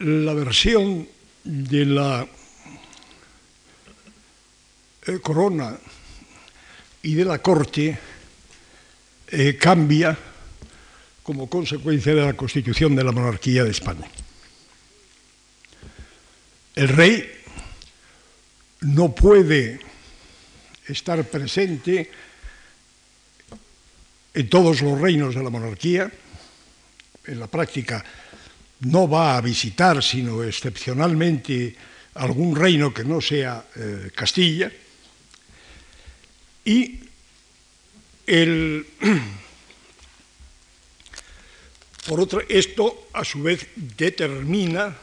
la versión de la eh, corona y de la corte eh, cambia como consecuencia de la constitución de la monarquía de España. El rey no puede estar presente en todos los reinos de la monarquía, en la práctica no va a visitar, sino excepcionalmente, algún reino que no sea eh, Castilla, y el, por otro, esto a su vez determina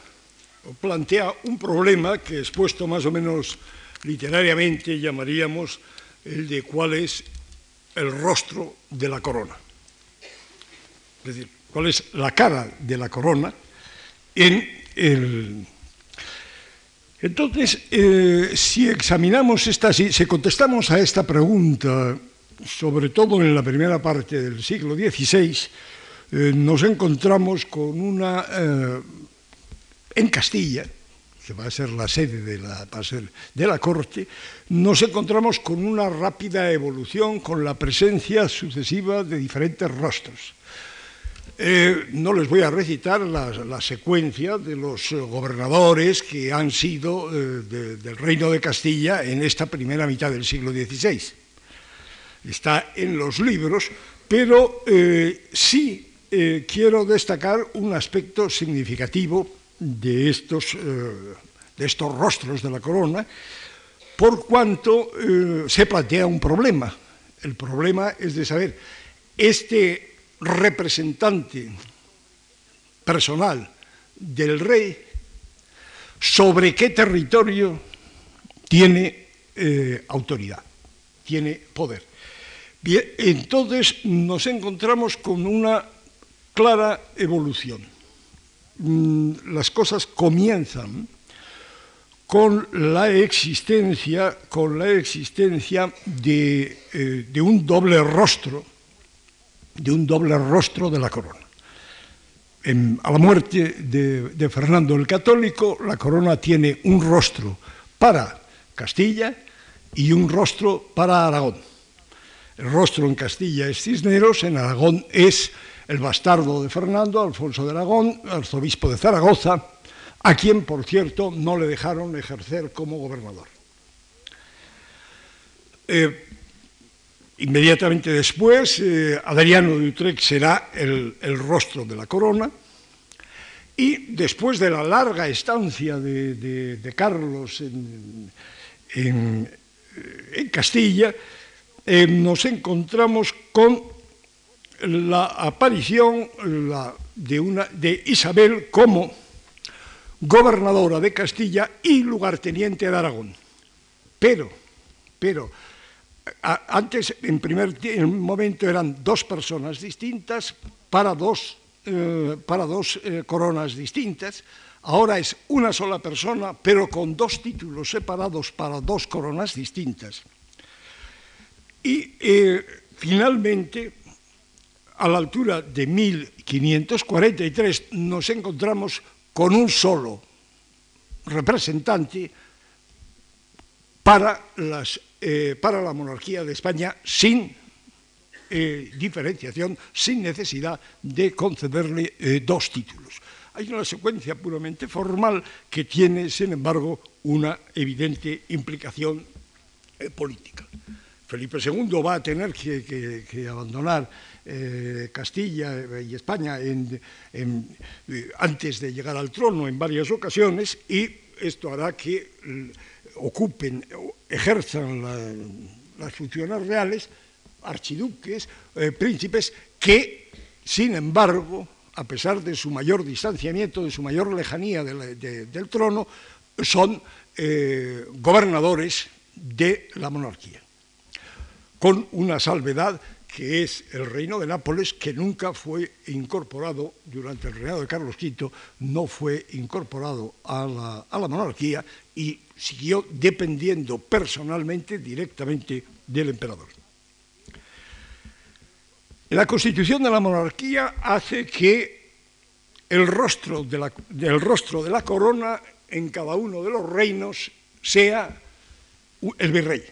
o plantea un problema que expuesto más o menos literariamente llamaríamos el de cuál es el rostro de la corona. Es decir, cuál es la cara de la corona en. Entonces, eh, si examinamos esta, si, contestamos a esta pregunta, sobre todo en la primera parte del siglo XVI, eh, nos encontramos con una, eh, en Castilla, que va a ser la sede de la, de la corte, nos encontramos con una rápida evolución, con la presencia sucesiva de diferentes rostros. Eh, no les voy a recitar la, secuencia de los gobernadores que han sido eh, del Reino de Castilla en esta primera mitad del siglo XVI. Está en los libros, pero eh, sí quiero destacar un aspecto significativo de estos, de estos rostros de la corona, por cuanto se plantea un problema. El problema es de saber, este representante personal del rey sobre qué territorio tiene eh, autoridad, tiene poder. Bien, entonces nos encontramos con una clara evolución. Mm, las cosas comienzan con la existencia, con la existencia de, eh, de un doble rostro de un doble rostro de la corona. a la muerte de, Fernando el Católico, la corona tiene un rostro para Castilla y un rostro para Aragón. El rostro en Castilla es Cisneros, en Aragón es el bastardo de Fernando, Alfonso de Aragón, arzobispo de Zaragoza, a quien, por cierto, no le dejaron ejercer como gobernador. Eh, Inmediatamente después, eh, Adriano de Utrecht será el, rostro de la corona y después de la larga estancia de, Carlos en, Castilla, eh, nos encontramos con la aparición de Isabel como gobernadora de Castilla y lugarteniente de Aragón. Pero, pero, antes, en primer momento, eran dos personas distintas para dos, eh, para dos eh, coronas distintas. Ahora es una sola persona, pero con dos títulos separados para dos coronas distintas. Y eh, finalmente, a la altura de 1543, nos encontramos con un solo representante para las eh, para la monarquía de España sin eh, diferenciación, sin necesidad de concederle eh, dos títulos. Hay una secuencia puramente formal que tiene, sin embargo, una evidente implicación política. Felipe II va a tener que, abandonar Castilla y España antes de llegar al trono en varias ocasiones y esto hará que ocupen, ejerzan las funciones reales, archiduques, eh, príncipes, que, sin embargo, a pesar de su mayor distanciamiento, de su mayor lejanía del trono, son eh, gobernadores de la monarquía, con una salvedad que es el reino de Nápoles, que nunca fue incorporado durante el reinado de Carlos V, no fue incorporado a la monarquía y siguió dependiendo personalmente directamente del emperador. La constitución de la monarquía hace que el rostro de la, del rostro de la corona en cada uno de los reinos sea el virrey.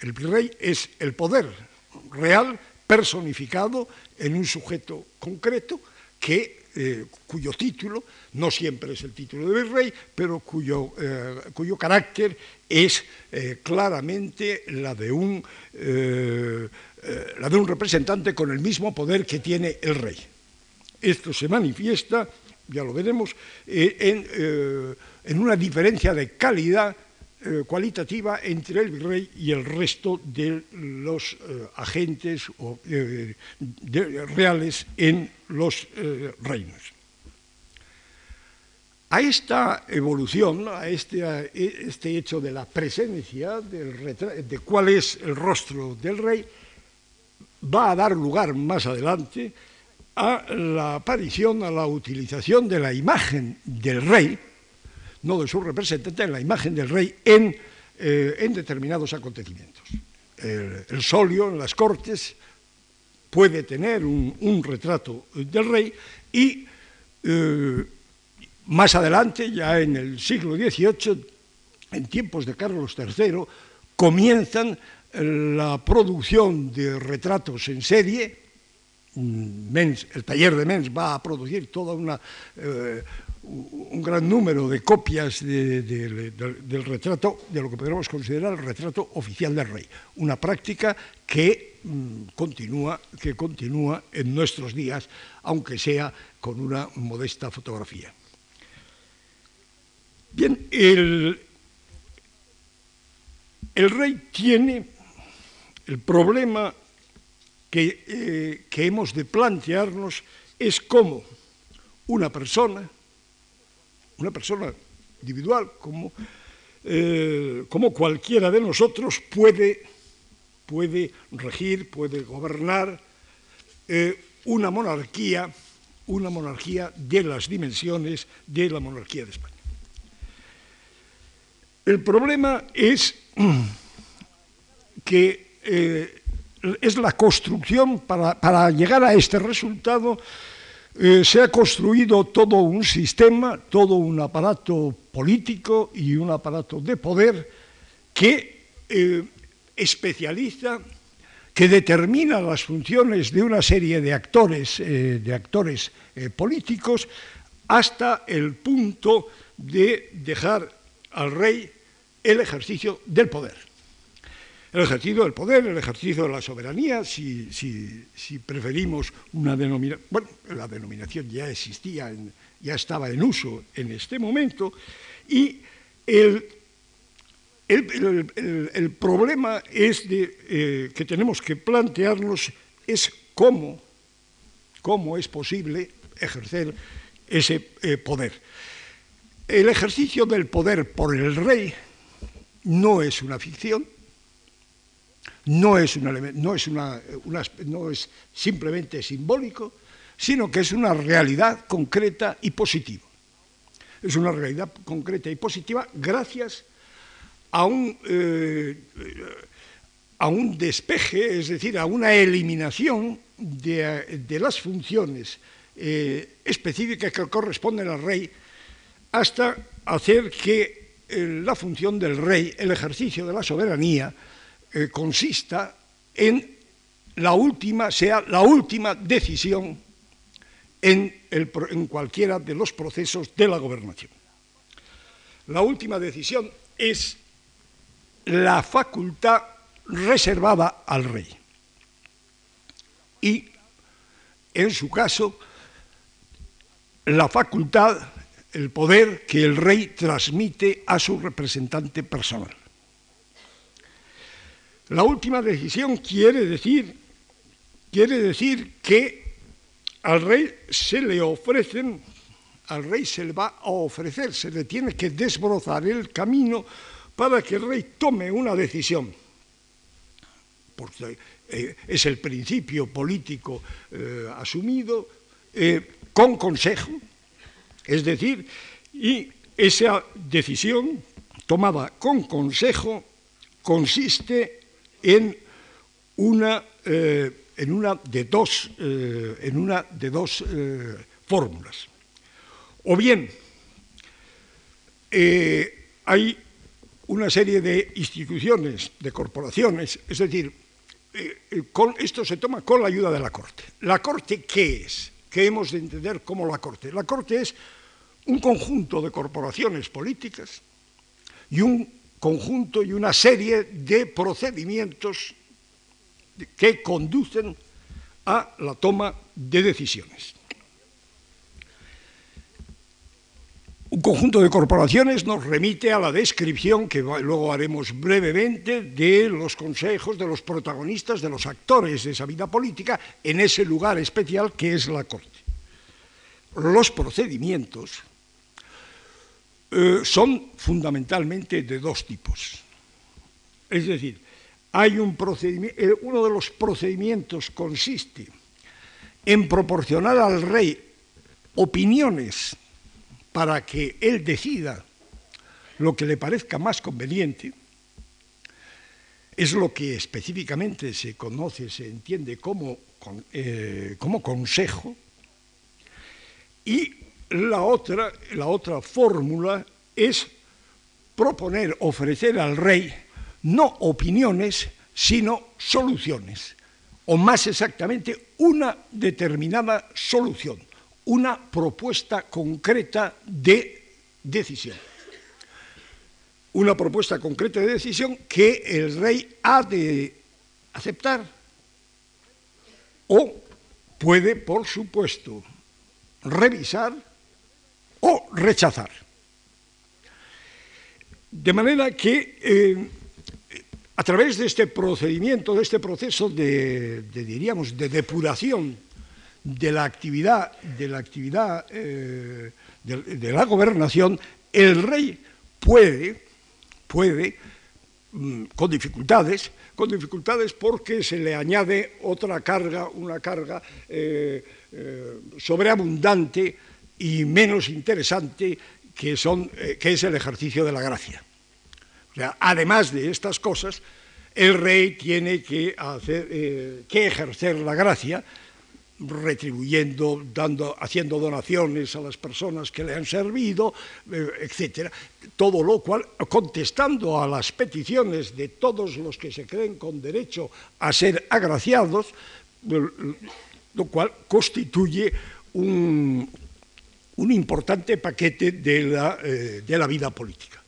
El virrey es el poder real personificado en un sujeto concreto que, eh, cuyo título no siempre es el título de virrey, pero cuyo, eh, cuyo carácter es eh, claramente la de, un, la de un representante con el mismo poder que tiene el rey. Esto se manifiesta, ya lo veremos, en, en una diferencia de calidad eh, cualitativa entre el virrey y el resto de los eh, agentes eh, reales en los reinos. A esta evolución, a este, este hecho de la presencia, de cuál es el rostro del rey, va a dar lugar más adelante a la aparición, a la utilización de la imagen del rey, no de su representante, en la imagen del rey en, eh, determinados acontecimientos. El, solio en las cortes puede tener un, retrato del rey y eh, más adelante, ya en el siglo XVIII, en tiempos de Carlos III, comienzan la producción de retratos en serie. el taller de Mens va a producir toda una, eh, un gran número de copias del retrato, de lo que podríamos considerar el retrato oficial del rey, una práctica que, mm, continúa, que continúa en nuestros días, aunque sea con una modesta fotografía. Bien, el, rey tiene el problema que, eh, que hemos de plantearnos es cómo una persona, una persona individual como, eh, como cualquiera de nosotros puede, puede regir, puede gobernar eh, una monarquía, una monarquía de las dimensiones de la monarquía de España. El problema es que eh, es la construcción para, para llegar a este resultado eh, se ha construido todo un sistema, todo un aparato político y un aparato de poder que eh, especializa, que determina las funciones de una serie de actores, eh, de actores políticos hasta el punto de dejar al rey el ejercicio del poder el ejercicio del poder, el ejercicio de la soberanía, si, preferimos una denominación, bueno, la denominación ya existía, ya estaba en uso en este momento, y el, problema es eh, que tenemos que plantearnos es cómo, cómo es posible ejercer ese eh, poder. El ejercicio del poder por el rey no es una ficción, no es, no es, no es simplemente simbólico, sino que es una realidad concreta y positiva. Es una realidad concreta y positiva gracias a un, eh, a un despeje, es decir, a una eliminación de, las funciones eh, específicas que corresponden al rey hasta hacer que eh, la función del rey, el ejercicio de la soberanía, eh, consista en la última, sea la última decisión en, en cualquiera de los procesos de la gobernación. La última decisión es la facultad reservada al rey. Y, en su caso, la facultad, el poder que el rey transmite a su representante personal. La última decisión quiere decir, quiere decir que al rey se le ofrecen, al rey se le va a ofrecer, se le tiene que desbrozar el camino para que el rey tome una decisión. Porque eh, es el principio político eh, asumido eh, con consejo, es decir, y esa decisión tomada con consejo consiste en una, eh, en una de dos, eh, en una de dos eh, fórmulas. O bien, hay una serie de instituciones, de corporaciones, es decir, esto se toma con la ayuda de la Corte. ¿La Corte qué es? ¿Qué hemos de entender como la Corte? La Corte es un conjunto de corporaciones políticas y un conjunto y una serie de procedimientos que conducen a la toma de decisiones. Un conjunto de corporaciones nos remite a la descripción, que luego haremos brevemente, de los consejos, de los protagonistas, de los actores de esa vida política en ese lugar especial que es la Corte. Los procedimientos eh, son fundamentalmente de dos tipos. Es decir, hay un procedimiento, eh, uno de los procedimientos consiste en proporcionar al rey opiniones para que él decida lo que le parezca más conveniente, es lo que específicamente se conoce, se entiende como, eh, como consejo, y la otra, la otra fórmula es proponer, ofrecer al rey no opiniones, sino soluciones, o más exactamente una determinada solución una propuesta concreta de decisión. Una propuesta concreta de decisión que el rey ha de aceptar o puede, por supuesto, revisar o rechazar. De manera que eh, a través de este procedimiento, de este proceso de, diríamos, de depuración de la actividad, de la, actividad eh, de, la gobernación, el rey puede, puede mm, con dificultades, con dificultades porque se le añade otra carga, una carga eh, sobreabundante y menos interesante que, son, que es el ejercicio de la gracia. Además de estas cosas, el rey tiene que, hacer, que ejercer la gracia, retribuyendo, dando, haciendo donaciones a las personas que le han servido, eh, etcétera. Todo lo cual, contestando a las peticiones de todos los que se creen con derecho a ser agraciados, eh, lo cual constituye un, un importante paquete de la, eh, de la vida política.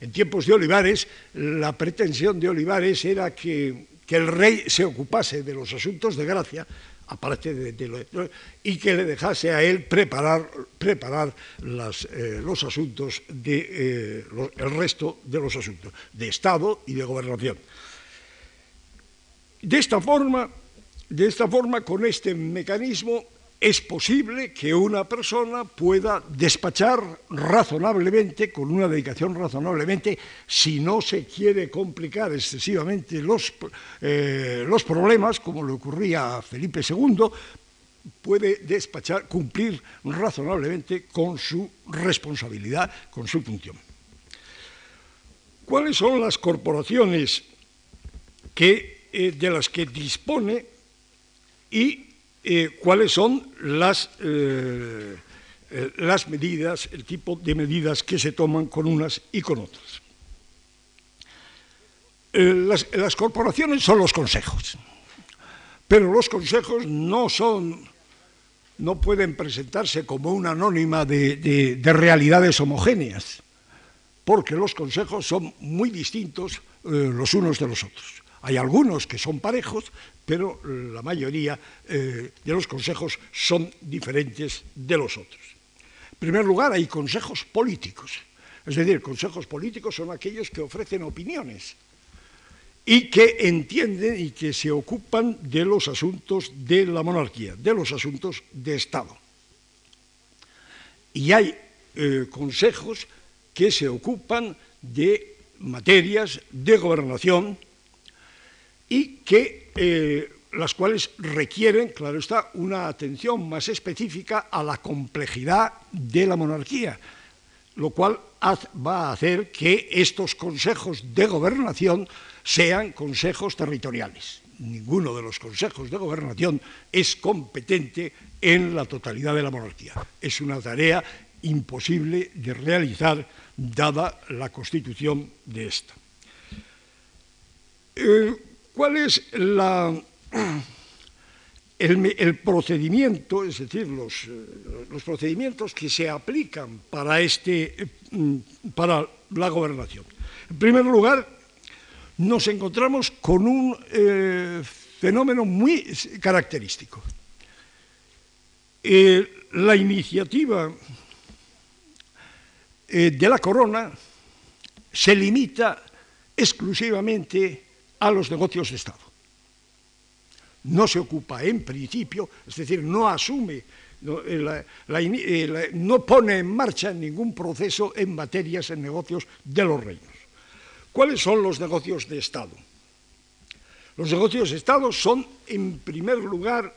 En tiempos de Olivares, la pretensión de Olivares era que, el rey se ocupase de los asuntos de gracia, aparte de, lo, y que le dejase a él preparar, preparar eh, los asuntos, de, eh, el resto de los asuntos, de Estado y de gobernación. De esta forma, de esta forma con este mecanismo, es posible que una persona pueda despachar razonablemente, con una dedicación razonablemente, si no se quiere complicar excesivamente los, eh, los problemas, como le ocurría a Felipe II, puede despachar, cumplir razonablemente con su responsabilidad, con su función. ¿Cuáles son las corporaciones que, eh, de las que dispone y eh, cuáles son las, eh, eh, las medidas, el tipo de medidas que se toman con unas y con otras. Las, corporaciones son los consejos, pero los consejos no son, no pueden presentarse como una anónima de, de realidades homogéneas, porque los consejos son muy distintos los unos de los otros. Hay algunos que son parejos, pero la mayoría eh, de los consejos son diferentes de los otros. En primer lugar, hay consejos políticos. Es decir, consejos políticos son aquellos que ofrecen opiniones y que entienden y que se ocupan de los asuntos de la monarquía, de los asuntos de Estado. Y hay eh, consejos que se ocupan de materias de gobernación y que eh, las cuales requieren, claro está, una atención más específica a la complejidad de la monarquía, lo cual va a hacer que estos consejos de gobernación sean consejos territoriales, ninguno de los consejos de gobernación es competente en la totalidad de la monarquía. Es una tarea imposible de realizar dada la constitución de esta. Eh, ¿Cuál es el, procedimiento, es decir, los, eh, los, procedimientos que se aplican para, este, mm, para la gobernación? En primer lugar, nos encontramos con un eh, fenómeno muy característico. la iniciativa de la corona se limita exclusivamente a los negocios de Estado. No se ocupa en principio, es decir, no asume, no, eh, eh, no pone en marcha ningún proceso en materias, en negocios de los reinos. ¿Cuáles son los negocios de Estado? Los negocios de Estado son, en primer lugar,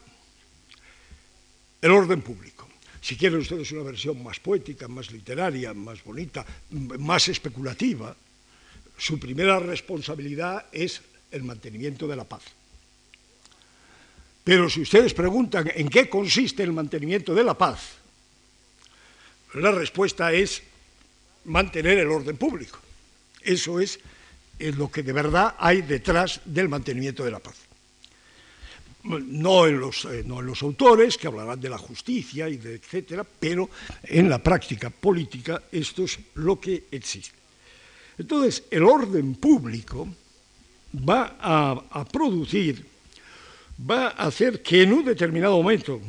el orden público. Si quieren ustedes una versión más poética, más literaria, más bonita, más especulativa, su primera responsabilidad es el mantenimiento de la paz. Pero si ustedes preguntan en qué consiste el mantenimiento de la paz, la respuesta es mantener el orden público. Eso es lo que de verdad hay detrás del mantenimiento de la paz. No en, los, eh, no en los autores, que hablarán de la justicia y de etcétera, pero en la práctica política esto es lo que existe. Entonces, el orden público va a, producir, va a hacer que en un determinado momento,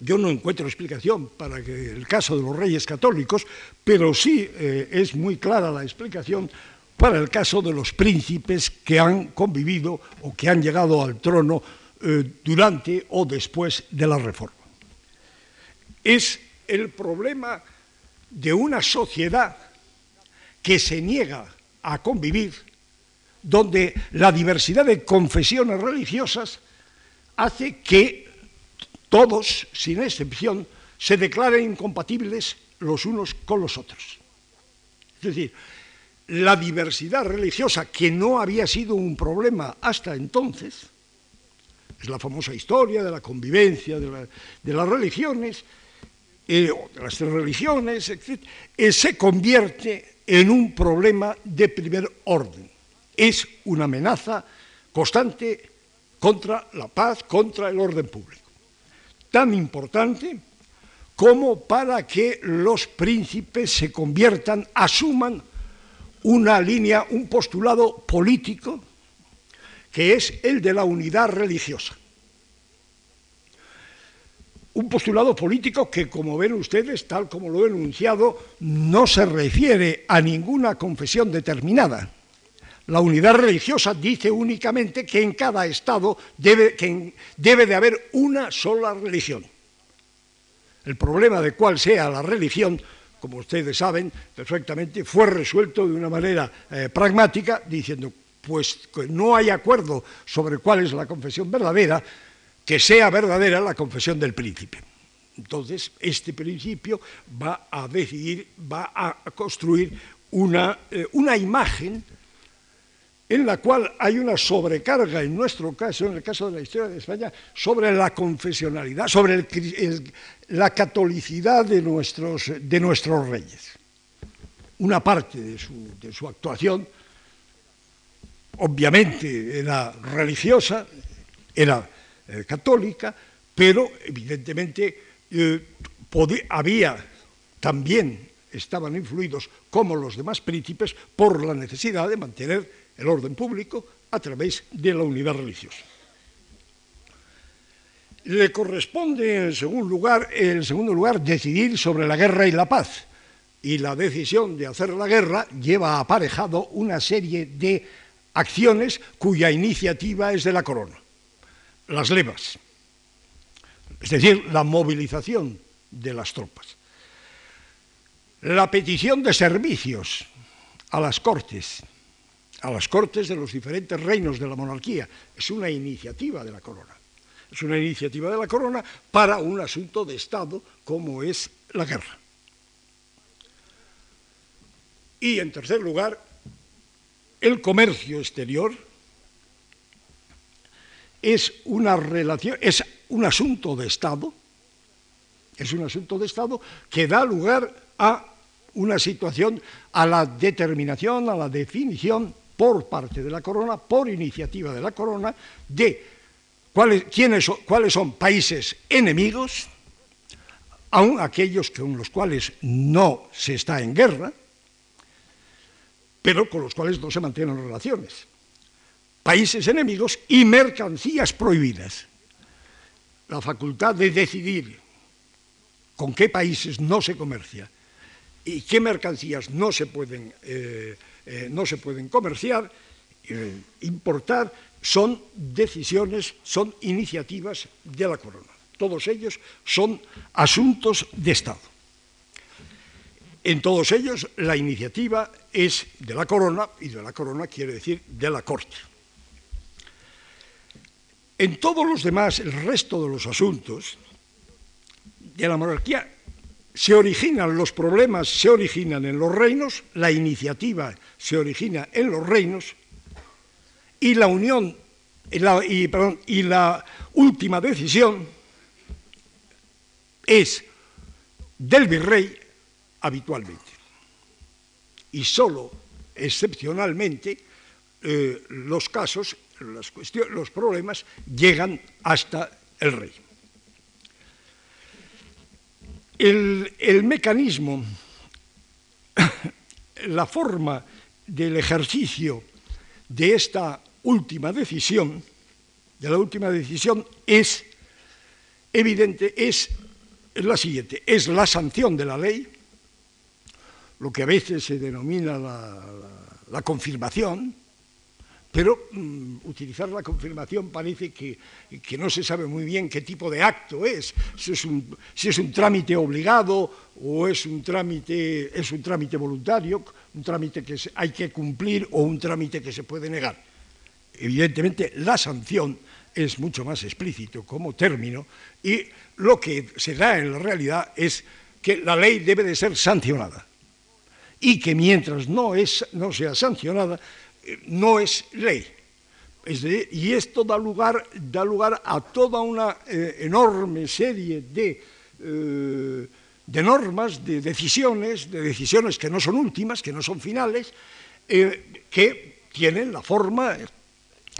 yo no encuentro explicación para que el caso de los reyes católicos, pero sí eh, es muy clara la explicación para el caso de los príncipes que han convivido o que han llegado al trono eh, durante o después de la reforma. Es el problema de una sociedad que se niega a convivir donde la diversidad de confesiones religiosas hace que todos, sin excepción, se declaren incompatibles los unos con los otros. Es decir, la diversidad religiosa, que no había sido un problema hasta entonces, es la famosa historia de la convivencia de, las religiones, eh, de las tres religiones, etc., eh, se convierte en un problema de primer orden es una amenaza constante contra la paz, contra el orden público. Tan importante como para que los príncipes se conviertan, asuman una línea, un postulado político, que es el de la unidad religiosa. Un postulado político que, como ven ustedes, tal como lo he enunciado, no se refiere a ninguna confesión determinada, la unidad religiosa dice únicamente que en cada Estado debe, debe de haber una sola religión. El problema de cuál sea la religión, como ustedes saben perfectamente, fue resuelto de una manera eh, pragmática, diciendo, pues que no hay acuerdo sobre cuál es la confesión verdadera, que sea verdadera la confesión del príncipe. Entonces, este principio va a decidir, va a construir una, eh, una imagen en la cual hay una sobrecarga, en nuestro caso, en el caso de la historia de España, sobre la confesionalidad, sobre la catolicidad de nuestros, de nuestros reyes. Una parte de su, actuación, obviamente, era religiosa, era eh, católica, pero evidentemente eh, había también, estaban influidos como los demás príncipes por la necesidad de mantener el orden público a través de la unidad religiosa. Le corresponde, en segundo lugar, en segundo lugar, decidir sobre la guerra y la paz. Y la decisión de hacer la guerra lleva aparejado una serie de acciones cuya iniciativa es de la corona. Las levas, es decir, la movilización de las tropas. La petición de servicios a las cortes, a las cortes de los diferentes reinos de la monarquía. Es una iniciativa de la corona. Es una iniciativa de la corona para un asunto de Estado como es la guerra. Y en tercer lugar, el comercio exterior es una relación, es un asunto de Estado, es un asunto de Estado que da lugar a una situación, a la determinación, a la definición por parte de la corona, por iniciativa de la corona, de cuáles, quiénes cuáles son países enemigos, aun aquellos con los cuales no se está en guerra, pero con los cuales no se mantienen relaciones. Países enemigos y mercancías prohibidas. La facultad de decidir con qué países no se comercia y qué mercancías no se pueden, eh, eh, no se pueden comerciar, eh, importar, son decisiones, son iniciativas de la corona. Todos ellos son asuntos de Estado. En todos ellos la iniciativa es de la corona, y de la corona quiere decir de la corte. En todos los demás, el resto de los asuntos de la monarquía, se originan los problemas, se originan en los reinos, la iniciativa se origina en los reinos, y la unión, y la, última decisión es del virrey habitualmente. Y solo excepcionalmente eh, los casos, las los problemas llegan hasta el rey. El, mecanismo, la forma del ejercicio de esta última decisión, de la última decisión, es evidente, es la siguiente, es la sanción de la ley, lo que a veces se denomina la, confirmación, pero mm, utilizar la confirmación parece que, no se sabe muy bien qué tipo de acto es, si es un, si es un trámite obligado o es un trámite, es un trámite voluntario, un trámite que hay que cumplir o un trámite que se puede negar. Evidentemente, la sanción es mucho más explícito como término y lo que se da en la realidad es que la ley debe de ser sancionada y que mientras no, es, no sea sancionada, no es ley. y esto da lugar, da lugar a toda una eh, enorme serie de, eh, de, normas, de decisiones, de decisiones que no son últimas, que no son finales, que tienen la forma,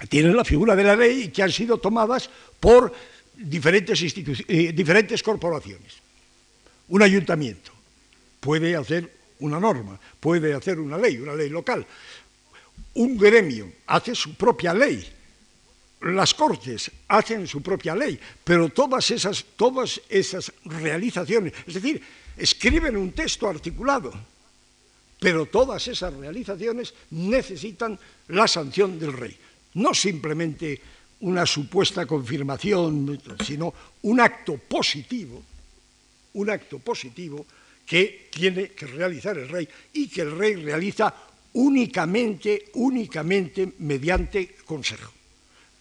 tienen la figura de la ley y que han sido tomadas por diferentes, eh, diferentes corporaciones. Un ayuntamiento puede hacer una norma, puede hacer una ley, una ley local. Un gremio hace su propia ley. Las cortes hacen su propia ley, pero todas esas, todas esas realizaciones, es decir, escriben un texto articulado, pero todas esas realizaciones necesitan la sanción del rey. No simplemente una supuesta confirmación, sino un acto positivo, un acto positivo que tiene que realizar el rey y que el rey realiza únicamente, únicamente mediante consejo.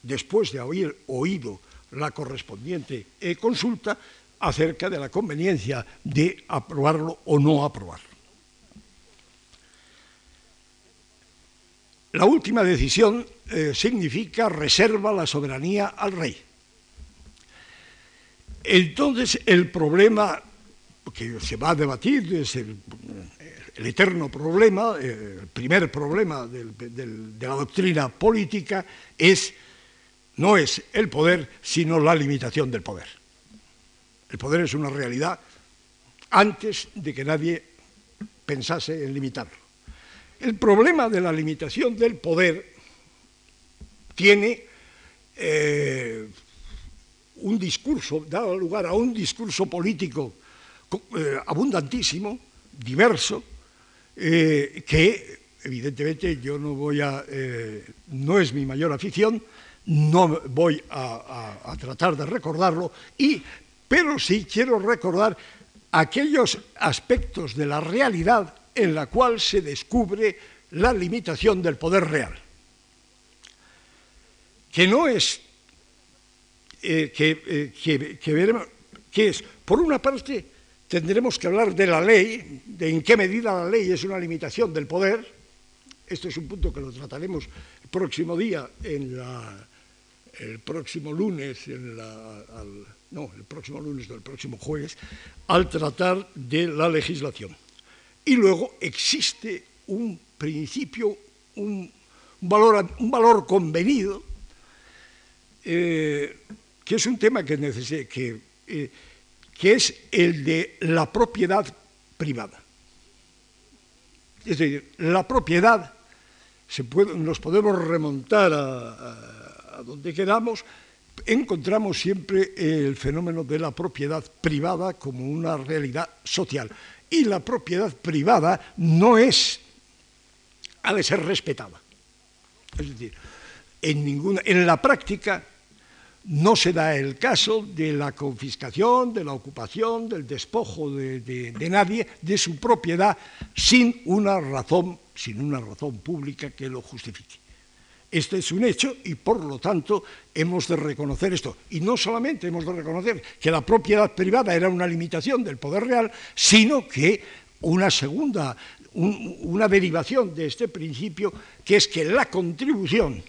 Después de haber oído la correspondiente eh, consulta acerca de la conveniencia de aprobarlo o no aprobarlo. La última decisión eh, significa reserva la soberanía al rey. Entonces, el problema que se va a debatir es el, eterno problema, el primer problema de la doctrina política es, no es el poder, sino la limitación del poder. El poder es una realidad antes de que nadie pensase en limitarlo. El problema de la limitación del poder tiene eh, un discurso, da lugar a un discurso político eh, abundantísimo, diverso, eh, que evidentemente yo no voy a, no es mi mayor afición, no voy a, tratar de recordarlo, y, pero sí quiero recordar aquellos aspectos de la realidad en la cual se descubre la limitación del poder real, que no es eh, que, eh, que, es, por una parte, tendremos que hablar de la ley, de en qué medida la ley es una limitación del poder, esto es un punto que lo trataremos el próximo día en la, el próximo lunes, no, el próximo lunes, no, el próximo jueves, al tratar de la legislación. Y luego existe un principio, un, valor, un valor convenido, eh, que es un tema que, que, eh, que es el de la propiedad privada. Es decir, la propiedad, se nos podemos remontar a, donde queramos, encontramos siempre el fenómeno de la propiedad privada como una realidad social. Y la propiedad privada no es, ha de ser respetada. Es decir, en, ninguna, en la práctica no se da el caso de la confiscación, de la ocupación, del despojo de, nadie de su propiedad sin una razón, sin una razón pública que lo justifique. Este es un hecho y por lo tanto hemos de reconocer esto. Y no solamente hemos de reconocer que la propiedad privada era una limitación del poder real, sino que una segunda, una derivación de este principio, que es que la contribución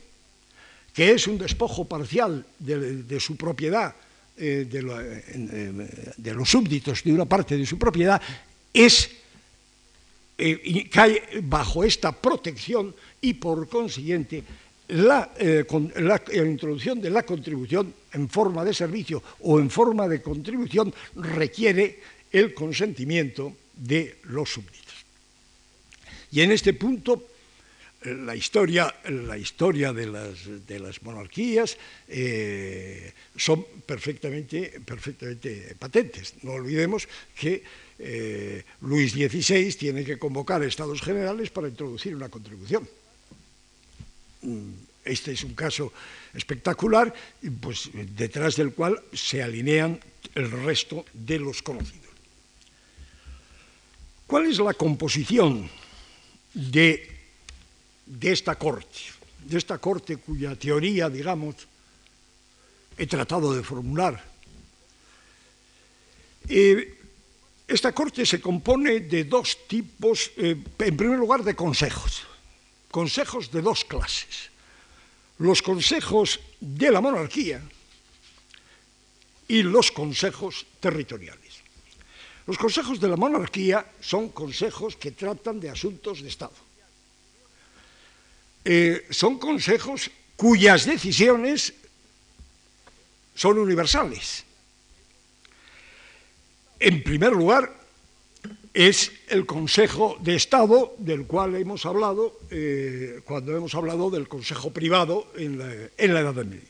que es un despojo parcial de, su propiedad, eh, de, los súbditos de una parte de su propiedad, es, eh, cae bajo esta protección y por consiguiente la, eh, la, introducción de la contribución en forma de servicio o en forma de contribución requiere el consentimiento de los súbditos. Y en este punto la historia, la historia de, las, monarquías eh, son perfectamente, perfectamente patentes. No olvidemos que eh, Luis XVI tiene que convocar estados generales para introducir una contribución. Mm, este es un caso espectacular, pues, detrás del cual se alinean el resto de los conocidos. ¿Cuál es la composición de de esta corte, de esta corte cuya teoría, digamos, he tratado de formular. Eh, esta corte se compone de dos tipos, eh, en primer lugar, de consejos, consejos de dos clases. Los consejos de la monarquía y los consejos territoriales. Los consejos de la monarquía son consejos que tratan de asuntos de Estado eh, son consejos cuyas decisiones son universales. En primer lugar, es el Consejo de Estado del cual hemos hablado eh, cuando hemos hablado del Consejo privado en la, en la Edad Media.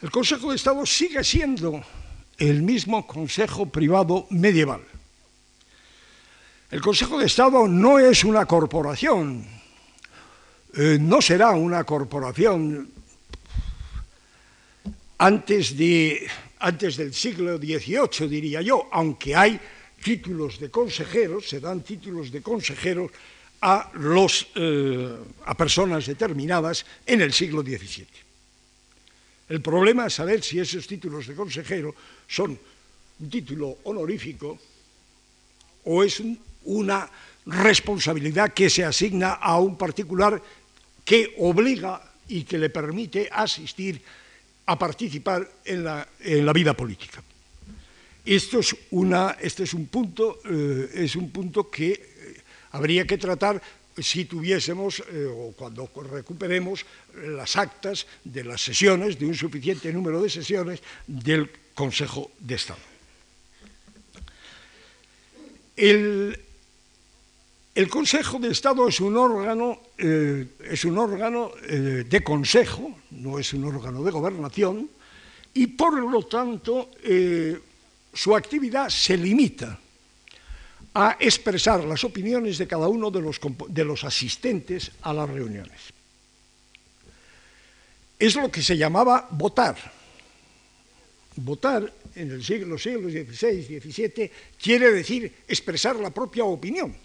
El Consejo de Estado sigue siendo el mismo Consejo privado medieval. El Consejo de Estado no es una corporación, eh, no será una corporación antes, de, antes del siglo XVIII, diría yo, aunque hay títulos de consejeros, se dan títulos de consejeros a, los, eh, a personas determinadas en el siglo XVII. El problema es saber si esos títulos de consejero son un título honorífico o es una responsabilidad que se asigna a un particular que obliga y que le permite asistir a participar en la, vida política. Esto es, una, este es, un punto, eh, es un punto que eh, habría que tratar si tuviésemos eh, o cuando recuperemos las actas de las sesiones, de un suficiente número de sesiones del Consejo de Estado. El, el Consejo de Estado es un órgano, eh, es un órgano eh, de consejo, no es un órgano de gobernación, y por lo tanto eh, su actividad se limita a expresar las opiniones de cada uno de los, de los asistentes a las reuniones. Es lo que se llamaba votar. Votar en el siglo, los siglos XVI, XVII, quiere decir expresar la propia opinión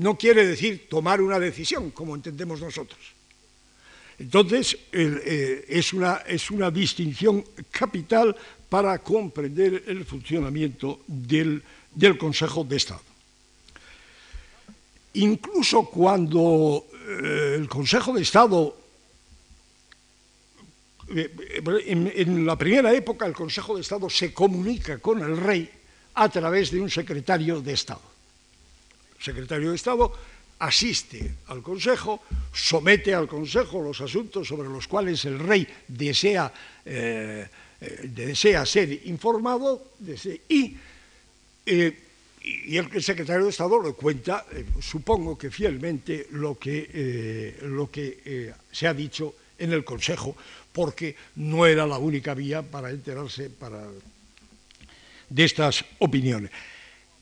no quiere decir tomar una decisión, como entendemos nosotros. Entonces, eh, es, una, es, una, distinción capital para comprender el funcionamiento del, Consejo de Estado. Incluso cuando eh, el Consejo de Estado en, la primera época el Consejo de Estado se comunica con el rey a través de un secretario de Estado. Secretario de Estado asiste al Consejo, somete al Consejo los asuntos sobre los cuales el rey desea, eh, eh, desea ser informado y, eh, y, el secretario de Estado le cuenta, supongo que fielmente, lo que, lo que se ha dicho en el Consejo, porque no era la única vía para enterarse de estas opiniones.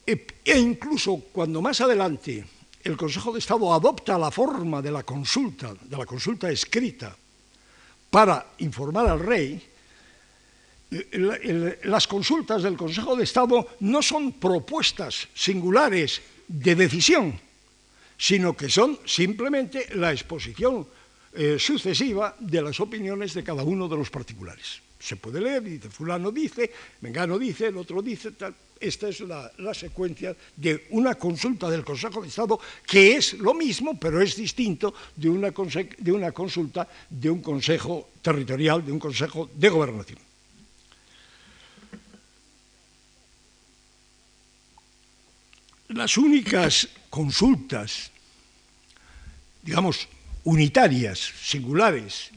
E, e incluso cuando más adelante el Consejo de Estado adopta la forma de la consulta, de la consulta escrita, para informar al rey, las consultas del Consejo de Estado no son propuestas singulares de decisión, sino que son simplemente la exposición eh, sucesiva de las opiniones de cada uno de los particulares. Se puede leer, dice, fulano dice, Mengano dice, el otro dice, tal, esta es la, secuencia de una consulta del Consejo de Estado que es lo mismo, pero es distinto de una, de una consulta de un Consejo territorial, de un Consejo de Gobernación. Las únicas consultas, digamos, unitarias, singulares,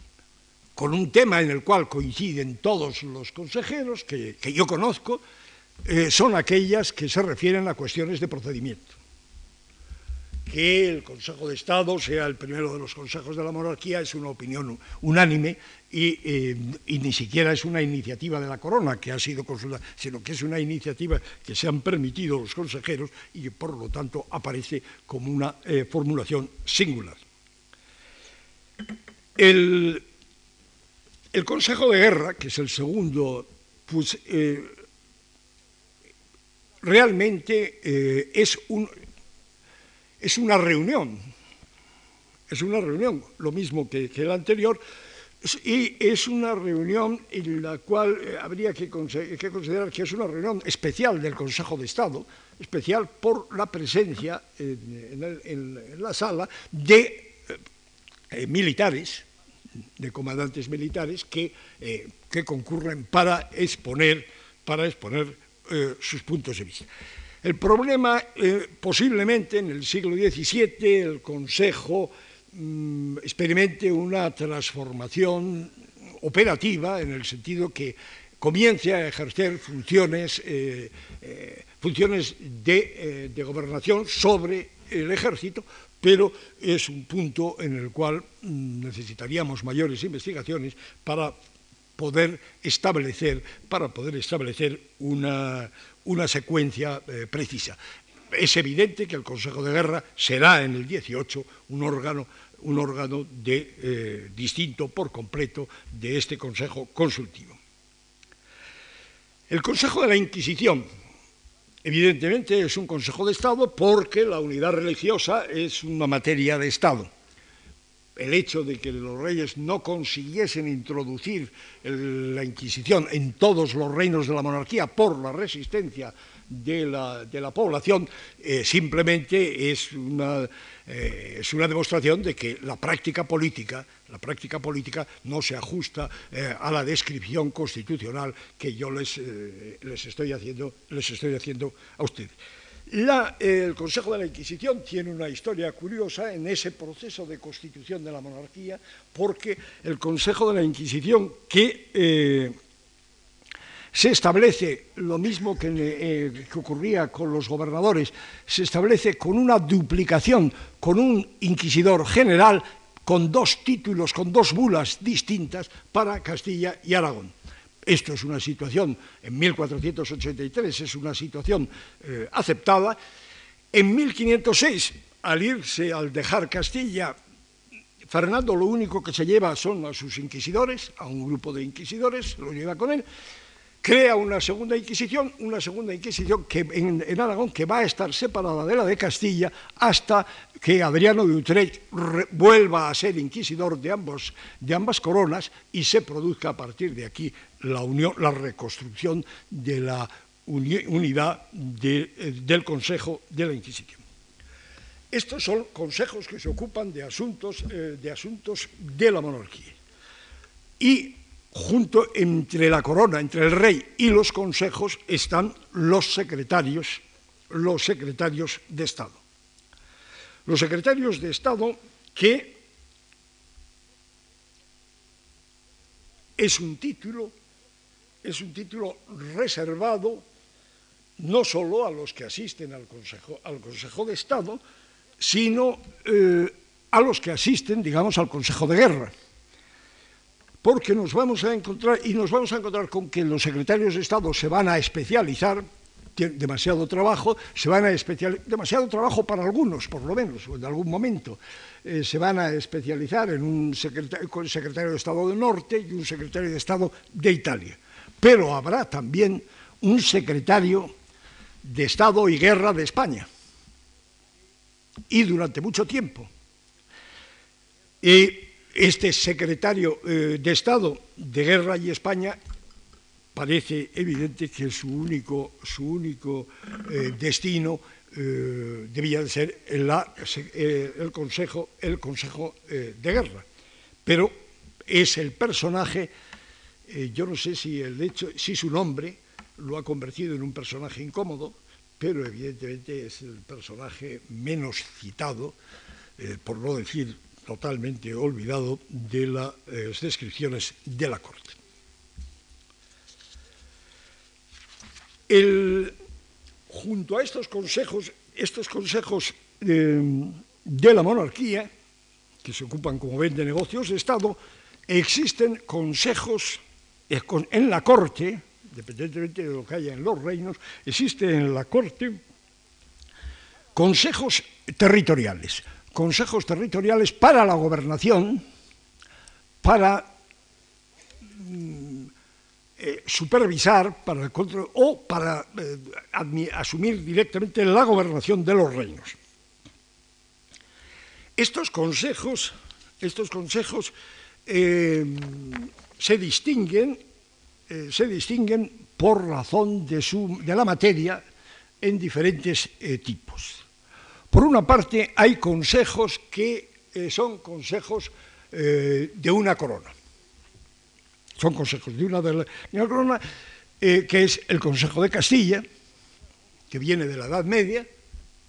con un tema en el cual coinciden todos los consejeros que yo conozco, eh, son aquellas que se refieren a cuestiones de procedimiento. Que el Consejo de Estado sea el primero de los consejos de la monarquía es una opinión unánime y, eh, ni siquiera es una iniciativa de la corona que ha sido consultada, sino que es una iniciativa que se han permitido los consejeros y que por lo tanto aparece como una eh, formulación singular. El, Consejo de Guerra, que es el segundo, pues, realmente eh, es, un, es una reunión, es una reunión, lo mismo que, que el anterior, y es una reunión en la cual eh, habría que, considerar que es una reunión especial del Consejo de Estado, especial por la presencia en, la sala de eh, militares, de comandantes militares que, que concurren para exponer, para exponer eh, sus puntos de vista. El problema, eh, posiblemente en el siglo XVII, el Consejo mm, experimente una transformación operativa en el sentido que comience a ejercer funciones, eh, funciones de, de, gobernación sobre el ejército, pero es un punto en el cual mm, necesitaríamos mayores investigaciones para poder establecer, para poder establecer una, una secuencia eh, precisa. Es evidente que el Consejo de Guerra será en el 18 un órgano, un órgano de, eh, distinto por completo de este Consejo consultivo. El Consejo de la Inquisición, evidentemente, es un Consejo de Estado porque la unidad religiosa es una materia de Estado. El hecho de que los reyes no consiguiesen introducir la Inquisición en todos los reinos de la monarquía por la resistencia de la, población, eh, simplemente es una, eh, es una, demostración de que la práctica política, la práctica política no se ajusta eh, a la descripción constitucional que yo les, les, estoy haciendo, les estoy haciendo a ustedes el Consejo de la Inquisición tiene una historia curiosa en ese proceso de constitución de la monarquía, porque el Consejo de la Inquisición que se establece lo mismo eh, que, ocurría con los gobernadores, se establece con una duplicación, con un inquisidor general, con dos títulos, con dos bulas distintas para Castilla y Aragón. Esto es una situación, en 1483 es una situación eh, aceptada. En 1506, al irse, al dejar Castilla, Fernando lo único que se lleva son a sus inquisidores, a un grupo de inquisidores, lo lleva con él, crea una segunda Inquisición, una segunda Inquisición que, en, Aragón que va a estar separada de la de Castilla hasta que Adriano de Utrecht vuelva a ser inquisidor de, ambos, de ambas coronas y se produzca a partir de aquí la, unión, la reconstrucción de la unidad eh, del Consejo de la Inquisición. Estos son consejos que se ocupan de asuntos, eh, de asuntos de la monarquía. Y junto entre la corona, entre el rey y los consejos, están los secretarios, los secretarios de Estado. Los secretarios de Estado que es un título, es un título reservado no solo a los que asisten al Consejo, al Consejo de Estado, sino eh, a los que asisten, digamos, al Consejo de Guerra. Porque nos vamos a encontrar, y nos vamos a encontrar con que los secretarios de Estado se van a especializar, demasiado trabajo, se van a especializar, demasiado trabajo para algunos, por lo menos, o en algún momento, eh, se van a especializar en un secretario, secretario de Estado del Norte y un secretario de Estado de Italia. Pero habrá también un secretario de Estado y Guerra de España. Y durante mucho tiempo. Y este secretario eh, de Estado de Guerra y España parece evidente que su único, su único eh, destino eh, debía de ser el, Consejo, el consejo de Guerra. Pero es el personaje, yo no sé si, el hecho, si su nombre lo ha convertido en un personaje incómodo, pero evidentemente es el personaje menos citado, por no decir totalmente olvidado, de las eh, descripciones de la corte. junto a estos consejos, estos consejos eh, de la monarquía, que se ocupan, como ven, de negocios de Estado, existen consejos en la corte, independientemente de lo que haya en los reinos, existe en la corte consejos territoriales, consejos territoriales para la gobernación, para mm, eh, supervisar para o para eh, asumir directamente la gobernación de los reinos. Estos consejos, estos consejos eh, se distinguen se distinguen por razón de, la materia en diferentes tipos. Por una parte, hay consejos que eh, son consejos de una corona. Son consejos de una, de una corona, que es el Consejo de Castilla, que viene de la Edad Media,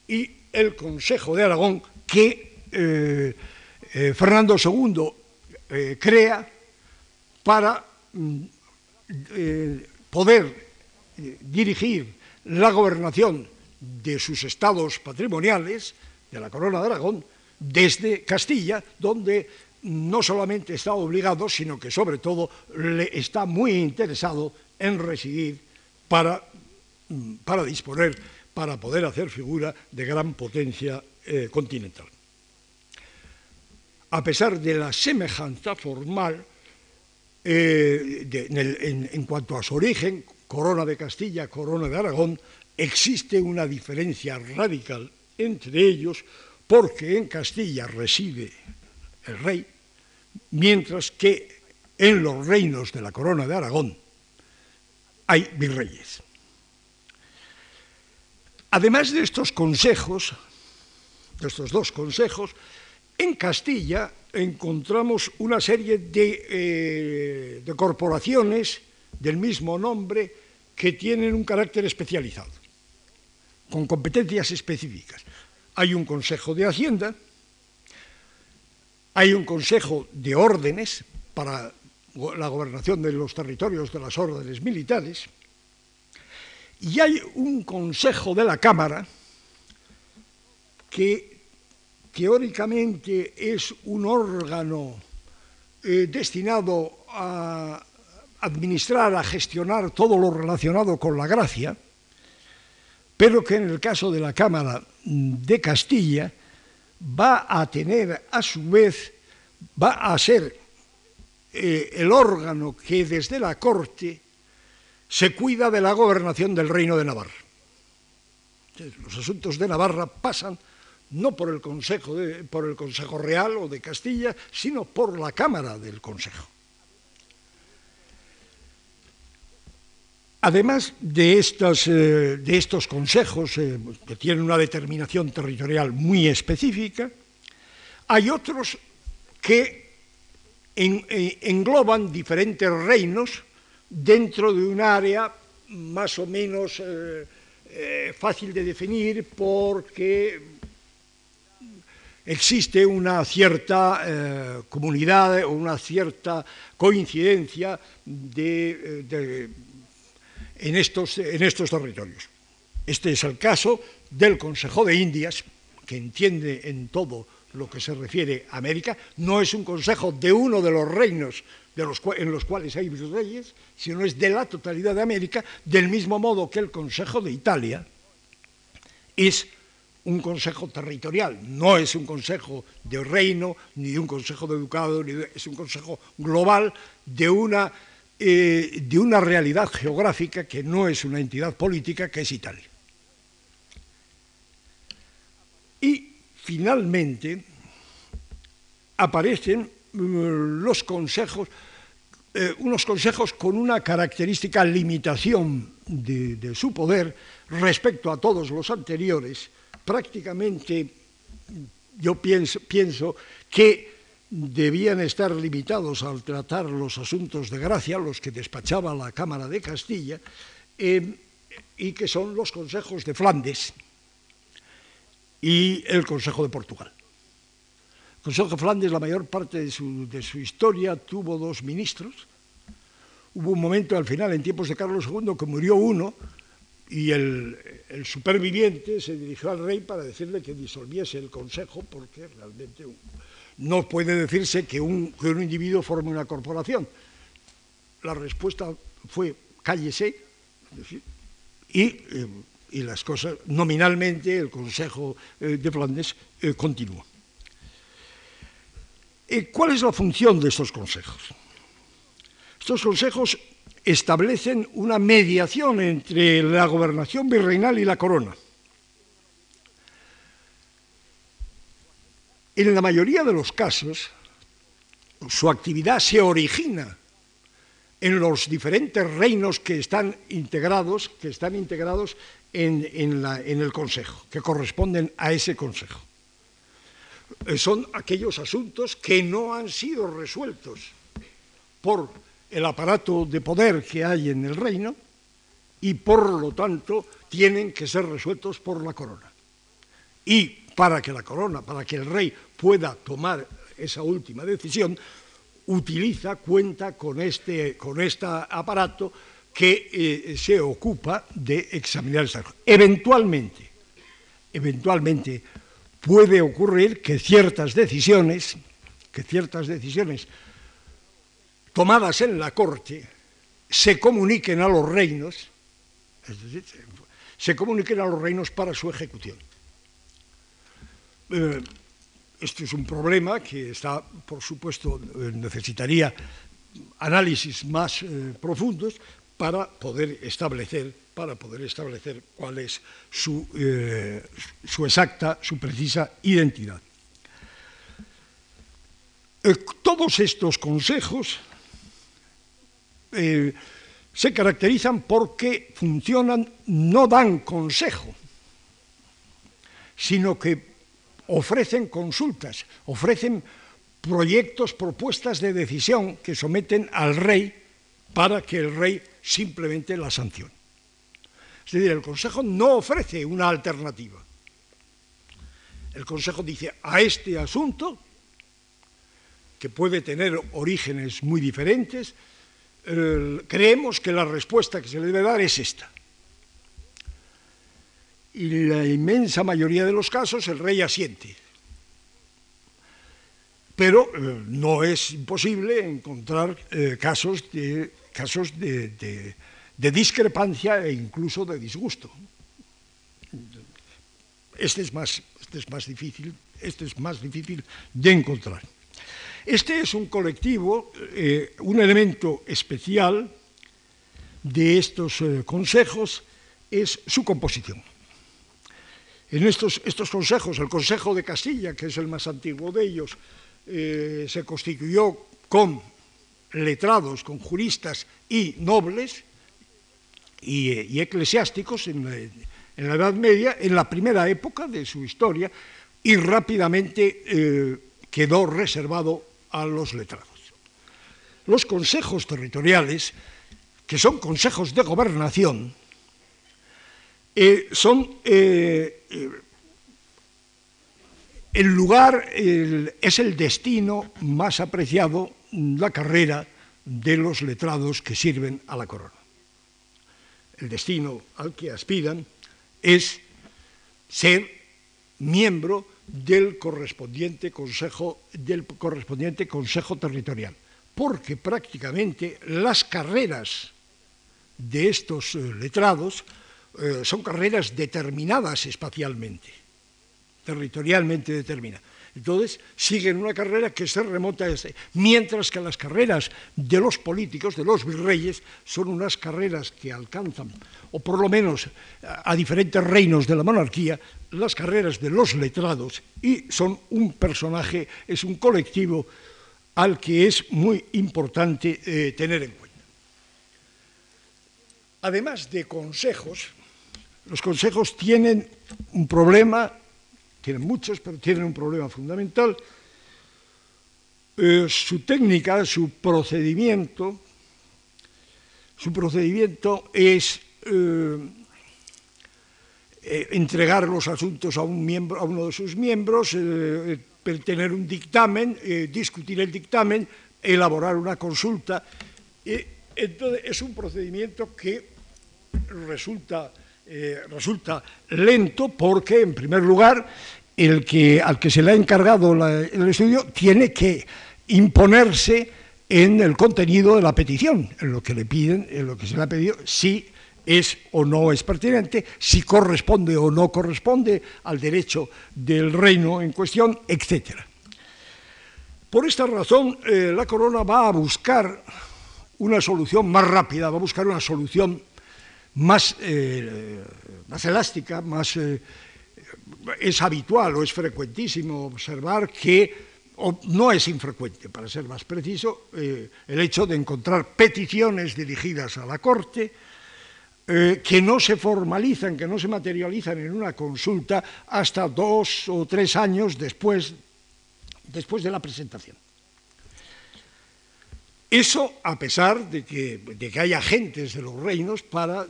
y el Consejo de Aragón, que Fernando II crea para mm, eh, poder eh, dirigir la gobernación de sus estados patrimoniales, de la Corona de Aragón, desde Castilla, donde no solamente está obligado, sino que sobre todo le está muy interesado en residir para, mm, para disponer, para poder hacer figura de gran potencia eh, continental. A pesar de la semejanza formal, eh, en, cuanto a su origen, corona de Castilla, corona de Aragón, existe una diferencia radical entre ellos porque en Castilla reside el rey, mientras que en los reinos de la corona de Aragón hay virreyes. Además de estos consejos, de estos dos consejos, en Castilla encontramos una serie eh, de, corporaciones del mismo nombre que tienen un carácter especializado, con competencias específicas. Hay un Consejo de Hacienda, hay un Consejo de Órdenes para la gobernación de los territorios de las órdenes militares, y hay un Consejo de la Cámara que teóricamente es un órgano eh, destinado a administrar, a gestionar todo lo relacionado con la gracia, pero que en el caso de la Cámara de Castilla va a tener a su vez, va a ser eh, el órgano que desde la Corte se cuida de la gobernación del Reino de Navarra. Los asuntos de Navarra pasan no por el Consejo, por el Consejo Real o de Castilla, sino por la Cámara del Consejo. Además de, eh, de estos consejos eh, que tienen una determinación territorial muy específica, hay otros que engloban diferentes reinos dentro de un área más o menos eh, eh, fácil de definir porque existe una cierta eh, comunidad o una cierta coincidencia en, estos, en estos territorios. Este es el caso del Consejo de Indias, que entiende en todo lo que se refiere a América, no es un consejo de uno de los reinos en los cuales hay reyes, sino es de la totalidad de América, del mismo modo que el Consejo de Italia es un consejo territorial, no es un consejo de reino, ni de un consejo de educado, es un consejo global de una, eh, de una realidad geográfica que no es una entidad política, que es Italia. Y finalmente aparecen mm, los consejos, eh, unos consejos con una característica limitación de, su poder respecto a todos los anteriores, prácticamente yo pienso, pienso que debían estar limitados al tratar los asuntos de gracia, los que despachaba la Cámara de Castilla, eh, y que son los consejos de Flandes, y el Consejo de Portugal. El Consejo de Flandes, la mayor parte de su, historia, tuvo dos ministros. Hubo un momento al final, en tiempos de Carlos II, que murió uno y el, superviviente se dirigió al rey para decirle que disolviese el Consejo, porque realmente no puede decirse que un, individuo forme una corporación. La respuesta fue cállese, y eh, y las cosas, nominalmente, el Consejo eh, de Flandes eh, continuó. Eh, ¿Cuál es la función de estos consejos? Estos consejos establecen una mediación entre la gobernación virreinal y la corona. En la mayoría de los casos, su actividad se origina en los diferentes reinos que están integrados, que están integrados en, el Consejo, que corresponden a ese Consejo. Eh, son aquellos asuntos que no han sido resueltos por el aparato de poder que hay en el reino y por lo tanto tienen que ser resueltos por la corona. Y para que la corona, para que el rey pueda tomar esa última decisión, utiliza, cuenta con este, con este aparato que eh, se ocupa de examinar esta Eventualmente, eventualmente puede ocurrir que ciertas decisiones, que ciertas decisiones tomadas en la corte se comuniquen a los reinos, se comuniquen a los reinos para su ejecución. Eh, esto es un problema que está, por supuesto, eh, necesitaría análisis más profundos, para poder establecer, para poder establecer cuál es su, eh, su exacta, su precisa identidad. Eh, todos estos consejos eh, se caracterizan porque funcionan, no dan consejo, sino que ofrecen consultas, ofrecen proyectos, propuestas de decisión que someten al rey para que el rey simplemente la sanción. Es decir, el Consejo no ofrece una alternativa. El Consejo dice a este asunto, que puede tener orígenes muy diferentes, creemos que la respuesta que se le debe dar es esta. Y la inmensa mayoría de los casos el rey asiente. Pero eh, no es imposible encontrar eh, casos de casos de, discrepancia e incluso de disgusto. Este es más, este es más difícil, este es más difícil de encontrar. Este es un colectivo, eh, un elemento especial de estos consejos es su composición. En estos, consejos, el Consejo de Castilla, que es el más antiguo de ellos, eh, se constituyó con letrados, con juristas y nobles y, eclesiásticos en la, Edad Media, en la primera época de su historia, y rápidamente eh, quedó reservado a los letrados. los consejos territoriales, que son consejos de gobernación, eh, son eh, eh, el lugar, es el destino más apreciado, la carrera de los letrados que sirven a la corona. El destino al que aspiran es ser miembro del correspondiente consejo, del correspondiente consejo territorial, porque prácticamente las carreras de estos letrados eh, son carreras determinadas espacialmente, territorialmente determinadas. Entonces, siguen una carrera que se desde, mientras que las carreras de los políticos, de los virreyes, son unas carreras que alcanzan, o por lo menos a diferentes reinos de la monarquía, las carreras de los letrados, y son un personaje, es un colectivo al que es muy importante eh, tener en cuenta. Además de consejos, los consejos tienen un problema tienen muchos, pero tienen un problema fundamental. Eh, su técnica, su procedimiento, su procedimiento es eh, eh, entregar los asuntos a, un miembro, a uno de sus miembros, tener un dictamen, discutir el dictamen, elaborar una consulta. entonces es un procedimiento que resulta eh, resulta lento porque, en primer lugar, el que, al que se le ha encargado el estudio tiene que imponerse en el contenido de la petición, en lo que le piden, en lo que se le ha pedido, si es o no es pertinente, si corresponde o no corresponde al derecho del reino en cuestión, etc. Por esta razón, eh, la corona va a buscar una solución más rápida, va a buscar una solución más, eh, más elástica, más, eh, es habitual o es frecuentísimo observar que o no es infrecuente, para ser más preciso, eh, el hecho de encontrar peticiones dirigidas a la Corte que no se formalizan, que no se materializan en una consulta hasta dos o tres años después, después de la presentación. Eso a pesar de que, hay agentes de los reinos para,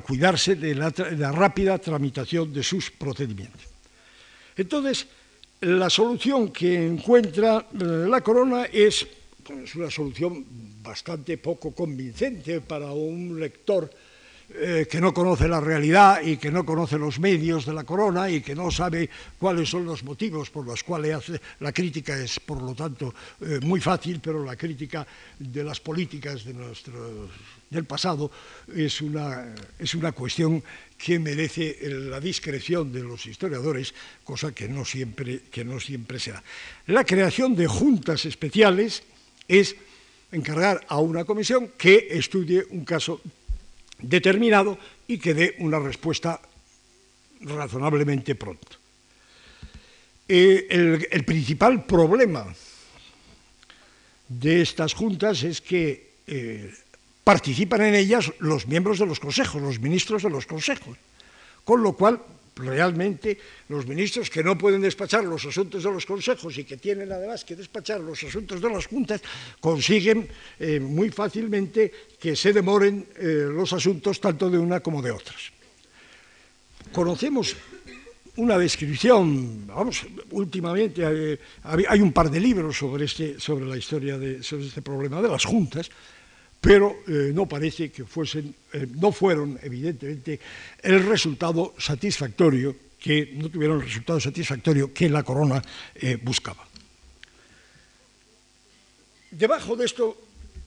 cuidarse de la, rápida tramitación de sus procedimientos. Entonces, la solución que encuentra eh, la corona es una solución bastante poco convincente para un lector eh, que no conoce la realidad y que no conoce los medios de la corona y que no sabe cuáles son los motivos por los cuales hace la crítica es por lo tanto eh, muy fácil pero la crítica de las políticas del pasado es una, es una cuestión que merece la discreción de los historiadores, cosa que no siempre, que no siempre. La creación de juntas especiales es encargar a una comisión que estudie un caso determinado y que dé una respuesta razonablemente pronto. Eh, el, principal problema de estas juntas es que eh, participan en ellas los miembros de los consejos, los ministros de los consejos, con lo cual realmente los ministros que no pueden despachar los asuntos de los consejos y que tienen además que despachar los asuntos de las juntas, consiguen eh, muy fácilmente que se demoren eh, los asuntos tanto de una como de otras. Conocemos una descripción, vamos, últimamente eh, hay, un par de libros sobre, este, sobre la historia de sobre este problema de las juntas, pero eh, no parece que fuesen, eh, no fueron evidentemente el resultado satisfactorio que no tuvieron el resultado satisfactorio que la corona eh, buscaba. Debajo de esto,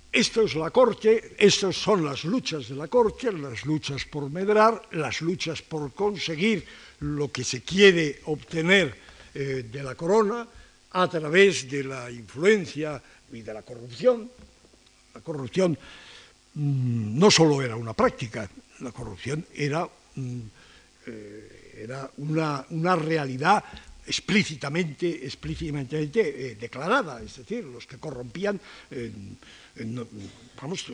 esto es la corte, estas son las luchas de la corte, las luchas por medrar, las luchas por conseguir lo que se quiere obtener de la corona a través de la influencia y de la corrupción, la corrupción mm, no solo era una práctica, la corrupción era, mm, eh, era una, realidad explícitamente, explícitamente eh, declarada, es decir, los que corrompían, vamos,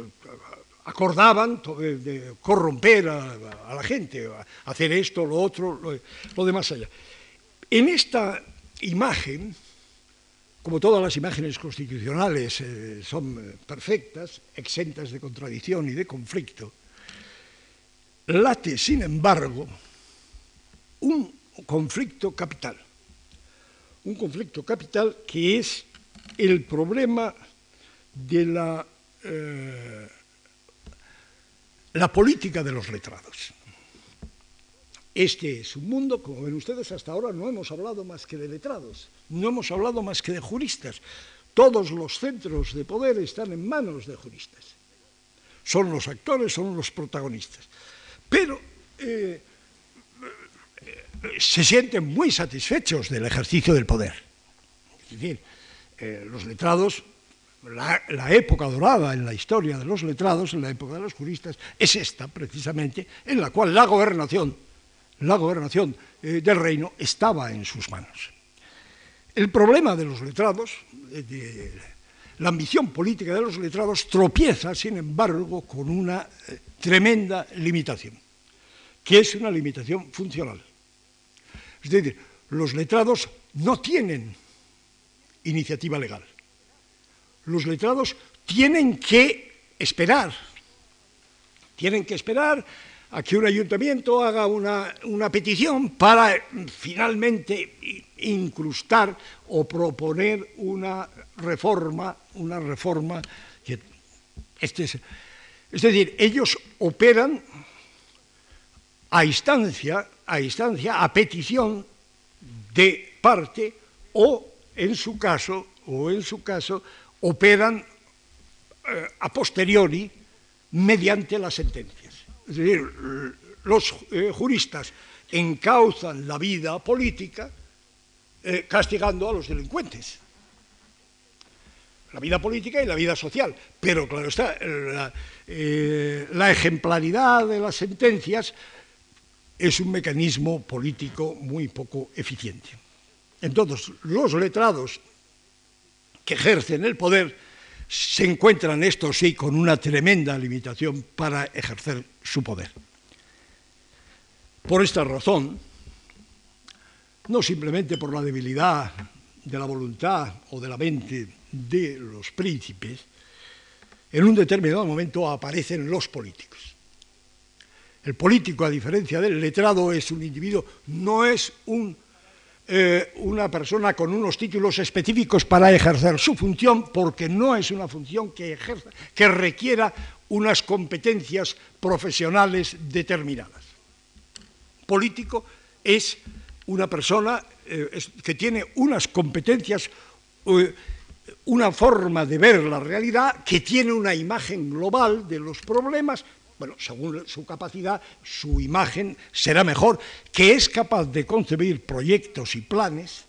acordaban de, corromper a, la gente, hacer esto, lo otro, lo, lo demás allá. En esta imagen como todas las imágenes constitucionales eh, son eh, perfectas, exentas de contradicción y de conflicto, late, sin embargo, un conflicto capital. Un conflicto capital que es el problema de la, eh, la política de los letrados. Este es un mundo, como ven ustedes, hasta ahora no hemos hablado más que de letrados, no hemos hablado más que de juristas. Todos los centros de poder están en manos de juristas. Son los actores, son los protagonistas. Pero eh, se sienten muy satisfechos del ejercicio del poder. Es decir, eh, los letrados, la, época dorada en la historia de los letrados, en la época de los juristas, es esta precisamente, en la cual la gobernación, la gobernación eh, del reino estaba en sus manos. El problema de los letrados, de, la ambición política de los letrados, tropieza, sin embargo, con una eh, tremenda limitación, que es una limitación funcional. Es decir, los letrados no tienen iniciativa legal. Los letrados tienen que esperar, tienen que esperar a que un ayuntamiento haga una, petición para finalmente incrustar o proponer una reforma, una reforma que este es, es decir, ellos operan a instancia a instancia, a petición de parte o en su caso, o en su caso, operan eh, a posteriori mediante las sentencias. Es decir, los eh, juristas encauzan la vida política eh, castigando a los delincuentes. La vida política y la vida social. Pero claro está, la ejemplaridad de las sentencias es un mecanismo político muy poco eficiente. Entonces, los letrados que ejercen el poder se encuentran, esto sí, con una tremenda limitación para ejercer su poder. Por esta razón, no simplemente por la debilidad de la voluntad o de la mente de los príncipes, en un determinado momento aparecen los políticos. El político, a diferencia del letrado, es un individuo, no es eh, una persona con unos títulos específicos para ejercer su función, porque no es una función que, que requiera unas competencias profesionales determinadas. Político es una persona eh, que tiene unas competencias, eh, una forma de ver la realidad, que tiene una imagen global de los problemas, bueno, según su capacidad, su imagen será mejor, que es capaz de concebir proyectos y planes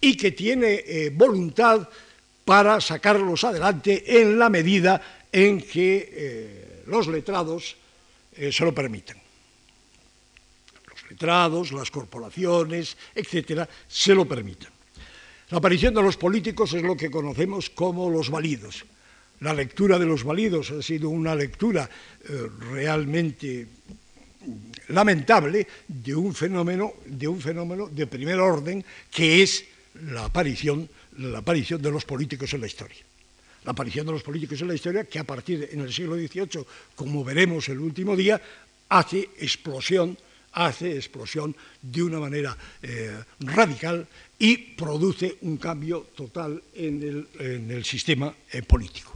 y que tiene eh, voluntad para sacarlos adelante en la medida en que eh, los letrados eh, se lo permitan. Los letrados, las corporaciones, etcétera, se lo permitan. La aparición de los políticos es lo que conocemos como los válidos la lectura de los válidos ha sido una lectura eh, realmente lamentable de un fenómeno de un fenómeno de primer orden que es la aparición la aparición de los políticos en la historia. La aparición de los políticos en la historia que a partir en el siglo XVIII como veremos el último día hace explosión hace explosión de una manera eh, radical y produce un cambio total en el, sistema eh, político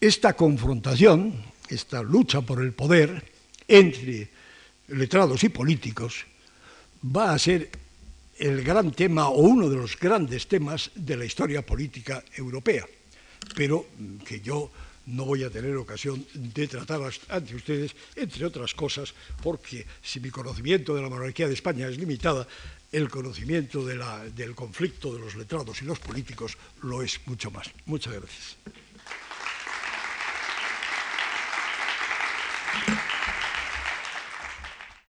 esta confrontación, esta lucha por el poder entre letrados y políticos, va a ser el gran tema o uno de los grandes temas de la historia política europea, pero que yo no voy a tener ocasión de tratar ante ustedes, entre otras cosas, porque si mi conocimiento de la monarquía de España es limitada, el conocimiento del conflicto de los letrados y los políticos lo es mucho más. Muchas gracias. Thank you.